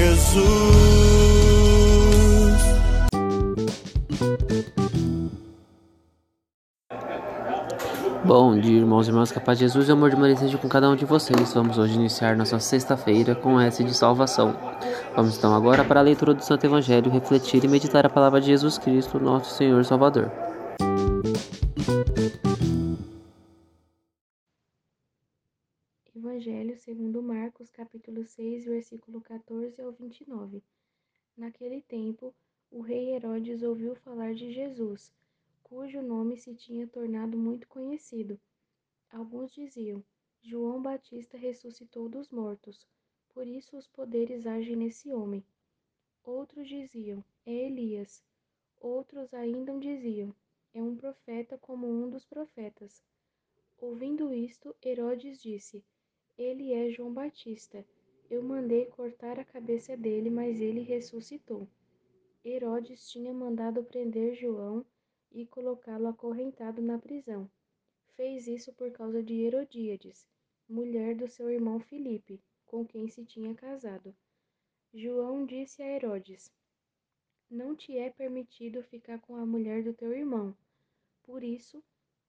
Jesus. Bom dia, irmãos e irmãs, capaz de Jesus e amor de Maria seja com cada um de vocês. Vamos hoje iniciar nossa sexta-feira com S de salvação. Vamos então agora para a leitura do Santo Evangelho, refletir e meditar a palavra de Jesus Cristo, nosso Senhor Salvador. Evangelho segundo Marcos, capítulo 6, versículo 14 ao 29. Naquele tempo, o rei Herodes ouviu falar de Jesus, cujo nome se tinha tornado muito conhecido. Alguns diziam: João Batista ressuscitou dos mortos, por isso os poderes agem nesse homem. Outros diziam: É Elias. Outros ainda diziam: É um profeta como um dos profetas. Ouvindo isto, Herodes disse: Ele é João Batista. Eu mandei cortar a cabeça dele, mas ele ressuscitou. Herodes tinha mandado prender João e colocá-lo acorrentado na prisão. Fez isso por causa de Herodíades, mulher do seu irmão Filipe, com quem se tinha casado. João disse a Herodes: Não te é permitido ficar com a mulher do teu irmão. Por isso,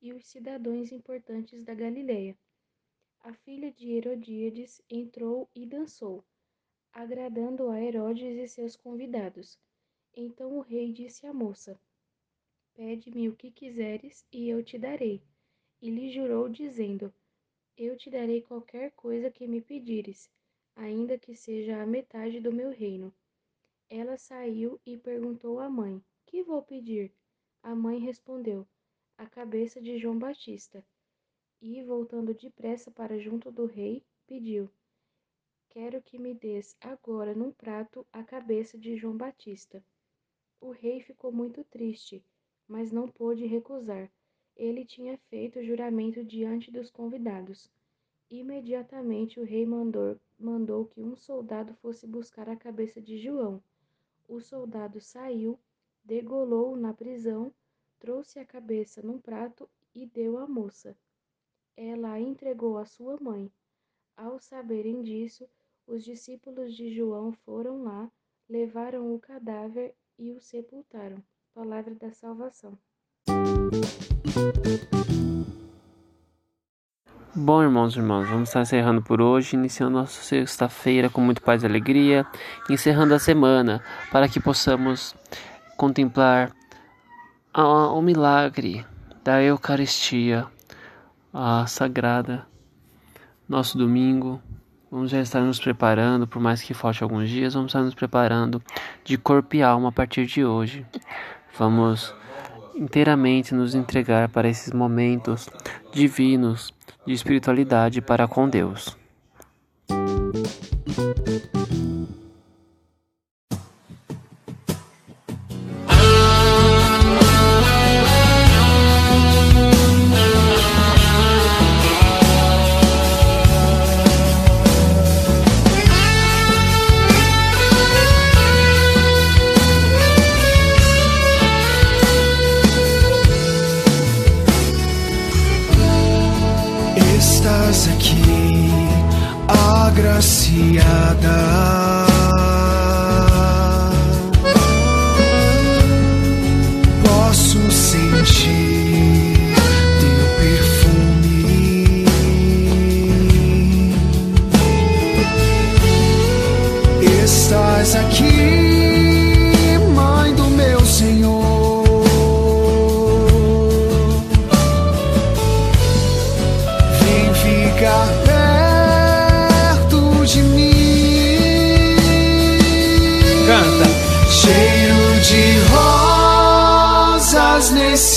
e os cidadãos importantes da Galileia. A filha de Herodíades entrou e dançou, agradando a Herodes e seus convidados. Então o rei disse à moça: Pede-me o que quiseres e eu te darei. E lhe jurou, dizendo: Eu te darei qualquer coisa que me pedires, ainda que seja a metade do meu reino. Ela saiu e perguntou à mãe: Que vou pedir? A mãe respondeu: A cabeça de João Batista. E, voltando depressa para junto do rei, pediu: Quero que me des agora num prato a cabeça de João Batista. O rei ficou muito triste, mas não pôde recusar. Ele tinha feito juramento diante dos convidados. Imediatamente o rei mandou, mandou que um soldado fosse buscar a cabeça de João. O soldado saiu, degolou-o na prisão, trouxe a cabeça num prato e deu à moça. Ela a entregou à sua mãe. Ao saberem disso, os discípulos de João foram lá, levaram o cadáver e o sepultaram. Palavra da salvação. Bom, irmãos e irmãs, vamos estar encerrando por hoje, iniciando nossa sexta-feira com muito paz e alegria, encerrando a semana para que possamos contemplar a- o milagre da Eucaristia, a sagrada, nosso domingo. Vamos já estar nos preparando, por mais que falte alguns dias, vamos estar nos preparando de corpo e alma a partir de hoje. Vamos inteiramente nos entregar para esses momentos divinos de espiritualidade para com Deus. agraciada.